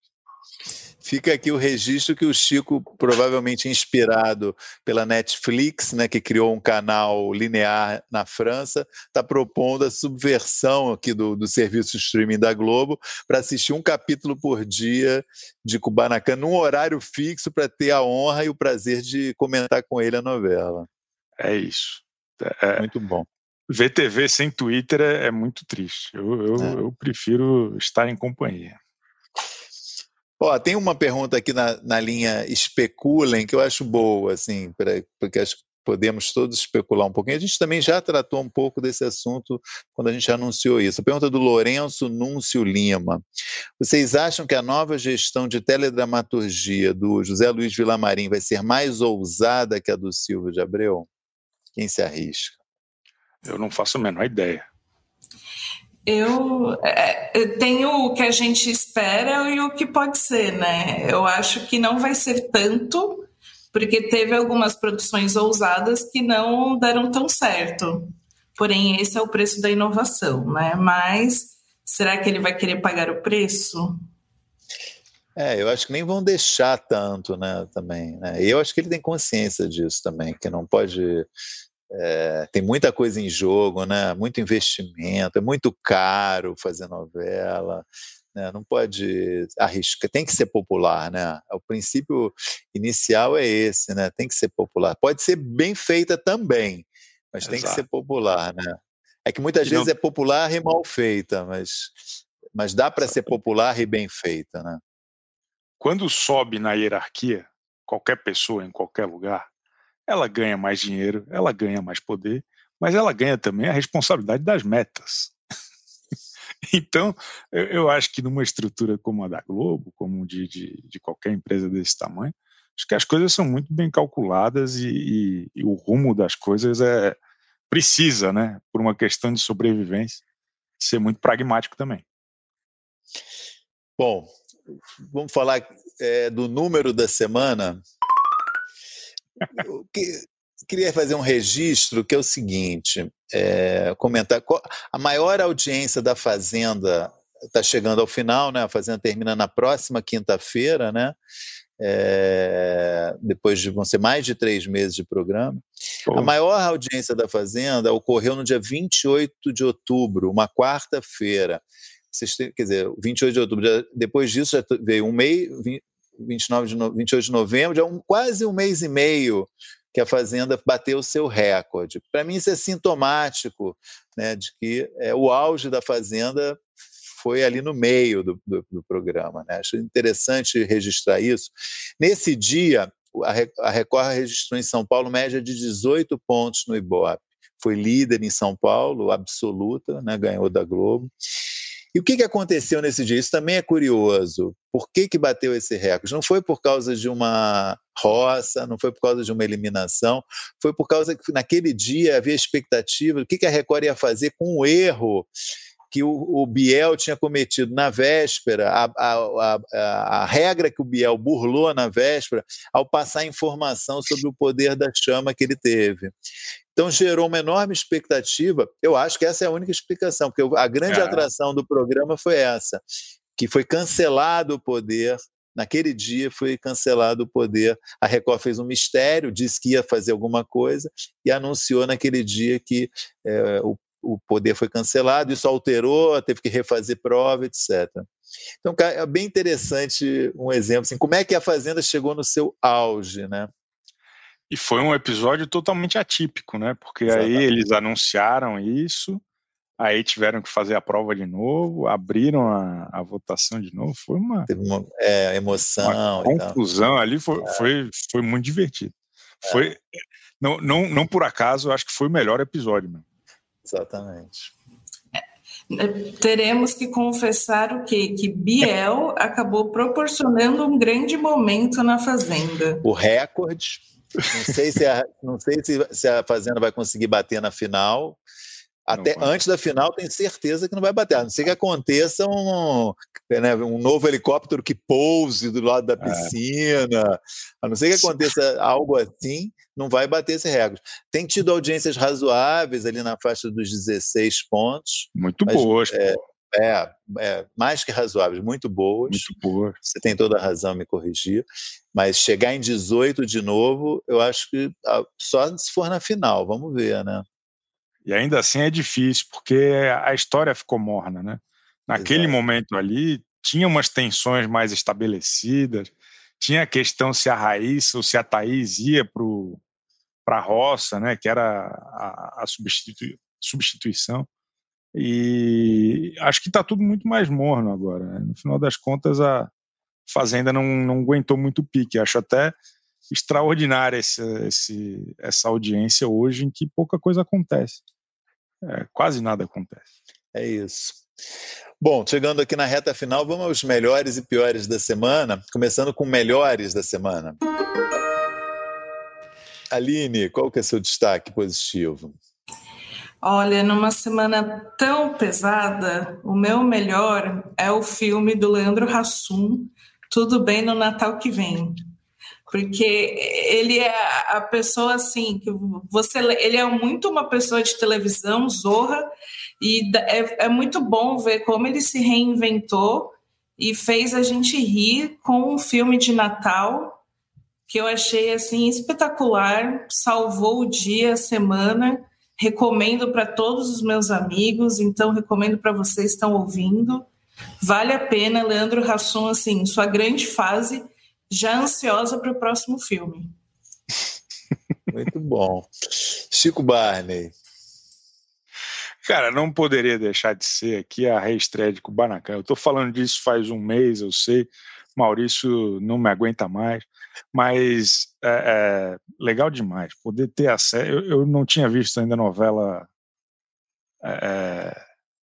Fica aqui o registro que o Chico, provavelmente inspirado pela Netflix, né, que criou um canal linear na França, está propondo a subversão aqui do, do serviço streaming da Globo para assistir um capítulo por dia de Kubanacan num horário fixo para ter a honra e o prazer de comentar com ele a novela. É isso. É, muito bom. Ver TV sem Twitter é, é muito triste. Eu, eu, é. eu prefiro estar em companhia. Ó, tem uma pergunta aqui na, na linha especulem que eu acho boa, assim, pra, porque acho que podemos todos especular um pouquinho. A gente também já tratou um pouco desse assunto quando a gente anunciou isso. A pergunta do Lourenço Núncio Lima. Vocês acham que a nova gestão de teledramaturgia do José Luiz Vilamarim vai ser mais ousada que a do Silvio de Abreu? Quem se arrisca? Eu não faço a menor ideia. Eu, é, eu tenho o que a gente espera e o que pode ser, né? Eu acho que não vai ser tanto, porque teve algumas produções ousadas que não deram tão certo. Porém, esse é o preço da inovação, né? Mas será que ele vai querer pagar o preço? É, eu acho que nem vão deixar tanto, né, também. Né? E eu acho que ele tem consciência disso também, que não pode é, tem muita coisa em jogo, né? muito investimento, é muito caro fazer novela, né? não pode arriscar, tem que ser popular, né? O princípio inicial é esse, né? Tem que ser popular. Pode ser bem feita também, mas Exato. tem que ser popular, né? É que muitas e vezes não... é popular e mal feita, mas, mas dá para ser popular e bem feita, né? Quando sobe na hierarquia, qualquer pessoa em qualquer lugar, ela ganha mais dinheiro, ela ganha mais poder, mas ela ganha também a responsabilidade das metas. então, eu, eu, acho que numa estrutura como a da Globo, como de, de, de, qualquer empresa desse tamanho, acho que as coisas são muito bem calculadas e, e, e o rumo das coisas é precisa, né, por uma questão de sobrevivência, ser muito pragmático também. Bom, vamos falar é, do número da semana. Eu queria fazer um registro que é o seguinte: é, comentar. A maior audiência da Fazenda está chegando ao final, né? A Fazenda termina na próxima quinta-feira, né? É, depois de vão ser mais de três meses de programa. A maior audiência da Fazenda ocorreu no dia 28 de outubro, uma quarta-feira. quer dizer, 28 de outubro, depois disso já veio um mês, 29 de no, 28 de novembro, já um, quase um mês e meio que a Fazenda bateu o seu recorde. Para mim isso é sintomático né, de que é, o auge da Fazenda foi ali no meio do, do, do programa. Né? Acho interessante registrar isso. Nesse dia, a Record registrou em São Paulo média de 18 pontos no Ibope. Foi líder em São Paulo, absoluta, né? ganhou da Globo. E o que, que aconteceu nesse dia? Isso também é curioso. Por que, que bateu esse recorde? Não foi por causa de uma roça, não foi por causa de uma eliminação, foi por causa que naquele dia havia expectativa do que, que a Record ia fazer com o erro que o, o, Biel tinha cometido na véspera, a, a, a, a, regra que o Biel burlou na véspera, ao passar informação sobre o poder da chama que ele teve. Então gerou uma enorme expectativa. Eu acho que essa é a única explicação, porque a grande é. atração do programa foi essa, que foi cancelado o poder. Naquele dia foi cancelado o poder. A Record fez um mistério, disse que ia fazer alguma coisa e anunciou naquele dia que é, o, o poder foi cancelado. Isso alterou, teve que refazer prova, etc. Então, é bem interessante um exemplo. Assim, como é que a Fazenda chegou no seu auge, né? E foi um episódio totalmente atípico, né? Porque Exatamente. aí eles anunciaram isso, aí tiveram que fazer a prova de novo, abriram a, a votação de novo. Foi uma, Teve uma é, emoção. Uma conclusão ali foi, é. foi, foi muito divertido. É. Foi, não, não, não por acaso, acho que foi o melhor episódio mesmo. Exatamente. Teremos que confessar o quê? Que Biel acabou proporcionando um grande momento na Fazenda. O recorde não sei se a, não sei se, se a Fazenda vai conseguir bater na final. Até antes da final, tenho certeza que não vai bater. A não ser que aconteça um, né, um novo helicóptero que pouse do lado da é. piscina. A não ser que aconteça algo assim, não vai bater esse recorde. Tem tido audiências razoáveis ali na faixa dos 16 pontos. Muito mas, boas. É, é, é, mais que razoáveis, muito boas. Muito boas. Você tem toda a razão em me corrigir. Mas chegar em 18 de novo, eu acho que ah, só se for na final, vamos ver, né? E ainda assim é difícil, porque a história ficou morna, né? Naquele Exato. momento ali, tinha umas tensões mais estabelecidas, tinha a questão se a Raíssa ou se a Thaís ia para a roça, né? Que era a, a substitui, substituição. E acho que está tudo muito mais morno agora. Né? No final das contas, a Fazenda não, não aguentou muito o pique. Acho até extraordinária esse, essa audiência hoje, em que pouca coisa acontece. É, quase nada acontece. É isso. Bom, chegando aqui na reta final, vamos aos melhores e piores da semana, começando com melhores da semana. Aline, qual que é seu destaque positivo? Olha, numa semana tão pesada, o meu melhor é o filme do Leandro Hassum, Tudo Bem no Natal que Vem. Porque ele é a pessoa assim, que você ele é muito uma pessoa de televisão, zorra, e é, é muito bom ver como ele se reinventou e fez a gente rir com um filme de Natal que eu achei assim espetacular, salvou o dia, a semana recomendo para todos os meus amigos, então recomendo para vocês que estão ouvindo. Vale a pena, Leandro Hassum, assim, sua grande fase, já ansiosa para o próximo filme. Muito bom. Chico Barney. Cara, não poderia deixar de ser aqui a reestreia de Kubanacan. Eu estou falando disso faz um mês, eu sei. Maurício não me aguenta mais. Mas é, é legal demais poder ter acesso. Eu, eu, não tinha visto ainda novela é, é,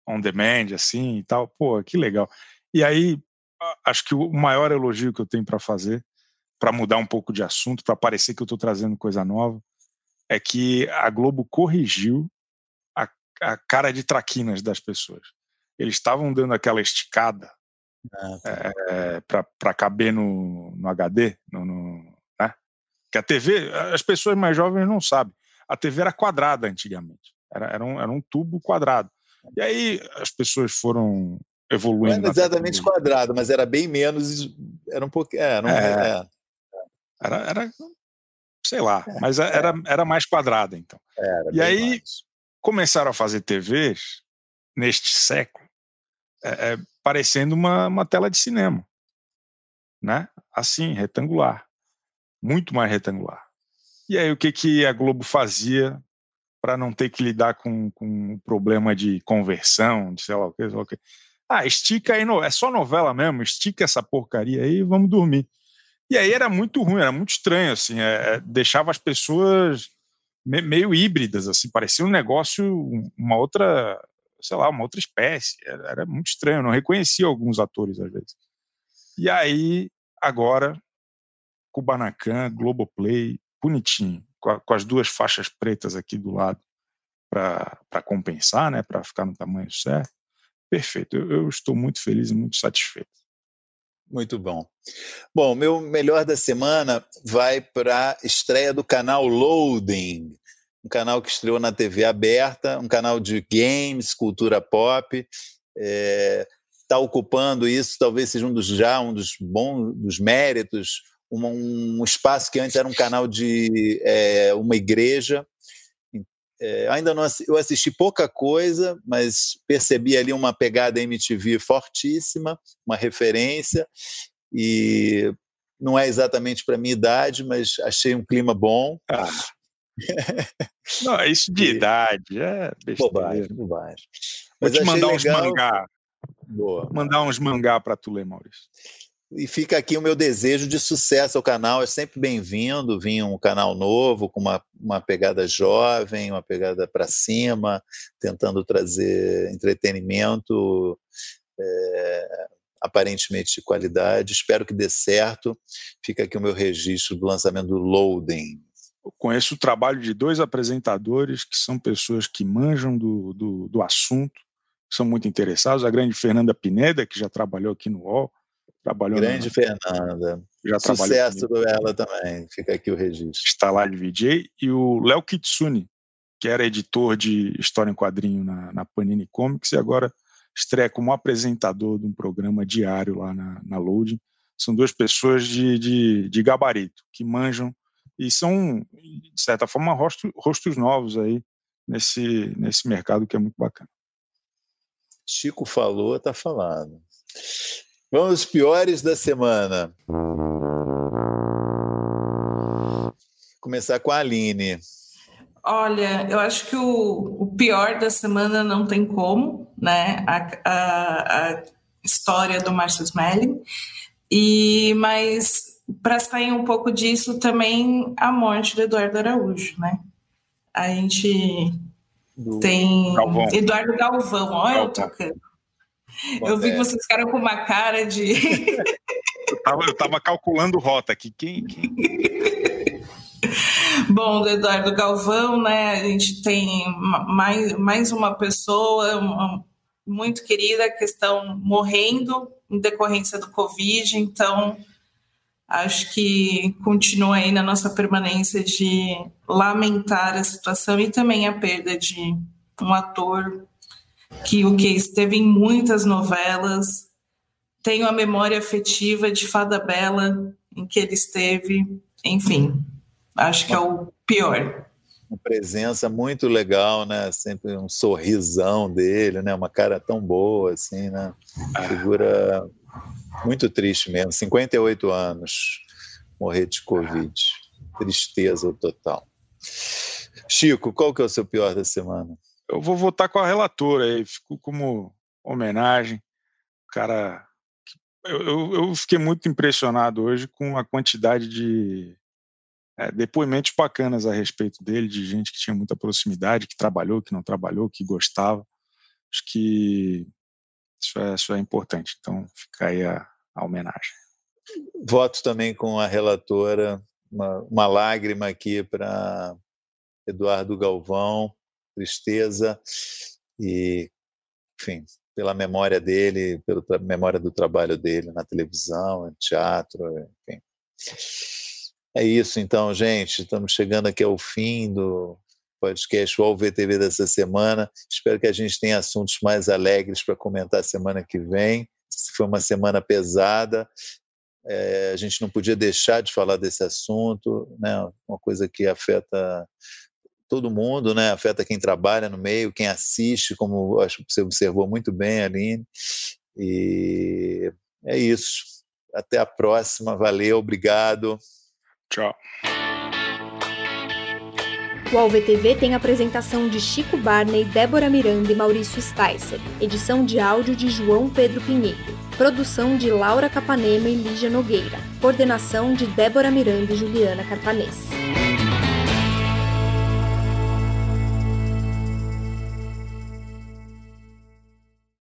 on demand, assim e tal. Pô, que legal. E aí, acho que o maior elogio que eu tenho para fazer, para mudar um pouco de assunto, para parecer que eu estou trazendo coisa nova, é que a Globo corrigiu a, a cara de traquinas das pessoas. Eles estavam dando aquela esticada ah, tá. é, para caber no, no HD, no, no, né? que a TV, as pessoas mais jovens não sabem, a TV era quadrada antigamente, era, era, um, era um tubo quadrado. E aí as pessoas foram evoluindo. Não era exatamente quadrado, mas era bem menos, era um pouco, é, não, é, é. Era, era, sei lá, é, mas é. era, era mais quadrada então. e aí mais. começaram a fazer TVs neste século é, é, parecendo uma, uma tela de cinema, né? Assim, retangular, muito mais retangular. E aí o que que a Globo fazia para não ter que lidar com, com o problema de conversão, de sei lá o que, sei lá o que. Ah, estica aí, é só novela mesmo, estica essa porcaria aí e vamos dormir. E aí era muito ruim, era muito estranho, assim, é, é deixava as pessoas me, meio híbridas, assim, parecia um negócio, uma outra, sei lá, uma outra espécie, era, era muito estranho, não reconhecia alguns atores às vezes. E aí, agora, Kubanacan, Globoplay, bonitinho, com, a, com as duas faixas pretas aqui do lado para compensar, né, para ficar no tamanho certo. Perfeito, eu, eu estou muito feliz e muito satisfeito. Muito bom. Bom, meu melhor da semana vai para a estreia do canal Loading, um canal que estreou na TV aberta, um canal de games, cultura pop. Está é, tá ocupando isso, talvez seja um dos já um dos bons dos méritos, um, espaço que antes era um canal de é, uma igreja é, ainda não eu assisti pouca coisa, mas percebi ali uma pegada MTV fortíssima, uma referência e não é exatamente para minha idade, mas achei um clima bom. Ah. não, isso de e... idade é besteira. Bobagem, bobagem. Vou te mandar uns mangá. Boa. Mandar uns mangá para tu ler, Maurício. E fica aqui o meu desejo de sucesso ao canal. É sempre bem-vindo vir um canal novo, com uma, uma pegada jovem, uma pegada para cima, tentando trazer entretenimento é, aparentemente de qualidade. Espero que dê certo. Fica aqui o meu registro do lançamento do Loading. Eu conheço o trabalho de dois apresentadores que são pessoas que manjam do, do, do assunto, são muito interessados. A grande Fernanda Pineda, que já trabalhou aqui no UOL Trabalhou Grande na... Fernanda. Já Sucesso dela também. Fica aqui o registro. Está lá de VJ. E o Léo Kitsune, que era editor de história em quadrinho na, na, Panini Comics e agora estreia como apresentador de um programa diário lá na, na Loading. São duas pessoas de, de, de, gabarito, que manjam e são, de certa forma, rostos, rostos novos aí nesse, nesse mercado que é muito bacana. Chico falou, tá falado. Vamos piores da semana. Começar com a Aline. Olha, eu acho que o, o pior da semana não tem como, né? A, a, a história do Márcio Smelling. E, mas para sair um pouco disso também a morte do Eduardo Araújo, né? A gente do tem Galvão. Eduardo Galvão, olha eu tocando. Eu vi que vocês ficaram com uma cara de. eu, tava, eu tava calculando rota aqui. Quem, quem... Bom, do Eduardo Galvão, né? A gente tem mais, mais uma pessoa uma, muito querida que estão morrendo em decorrência do Covid, então acho que continua aí na nossa permanência de lamentar a situação e também a perda de um ator que o que esteve em muitas novelas. Tenho a memória afetiva de Fada Bela, em que ele esteve. Enfim, acho que é o pior. Uma presença muito legal, né? Sempre um sorrisão dele, né? Uma cara tão boa, assim, né? Figura muito triste mesmo. 58 anos, morrer de Covid. Tristeza total. Chico, qual que é o seu pior da semana? Eu vou votar com a relatora aí, ficou como homenagem. Cara, eu, eu, eu, fiquei muito impressionado hoje com a quantidade de é, depoimentos bacanas a respeito dele, de gente que tinha muita proximidade, que trabalhou, que não trabalhou, que gostava. Acho que isso é, isso é importante. Então, fica aí a, a homenagem. Voto também com a relatora, uma, uma lágrima aqui para Eduardo Galvão, tristeza e, enfim, pela memória dele, pela memória do trabalho dele na televisão, no teatro, enfim. É isso, então, gente. Estamos chegando aqui ao fim do podcast UOL VTV dessa semana. Espero que a gente tenha assuntos mais alegres para comentar semana que vem. Se foi uma semana pesada, é, a gente não podia deixar de falar desse assunto, né? uma coisa que afeta todo mundo, né? Afeta quem trabalha no meio, quem assiste, como acho que você observou muito bem, Aline. E é isso. Até a próxima. Valeu, obrigado. Tchau. O AlvTV tem apresentação de Chico Barney, Débora Miranda e Maurício Sticer. Edição de áudio de João Pedro Pinheiro. Produção de Laura Capanema e Lígia Nogueira. Coordenação de Débora Miranda e Juliana Carpanês.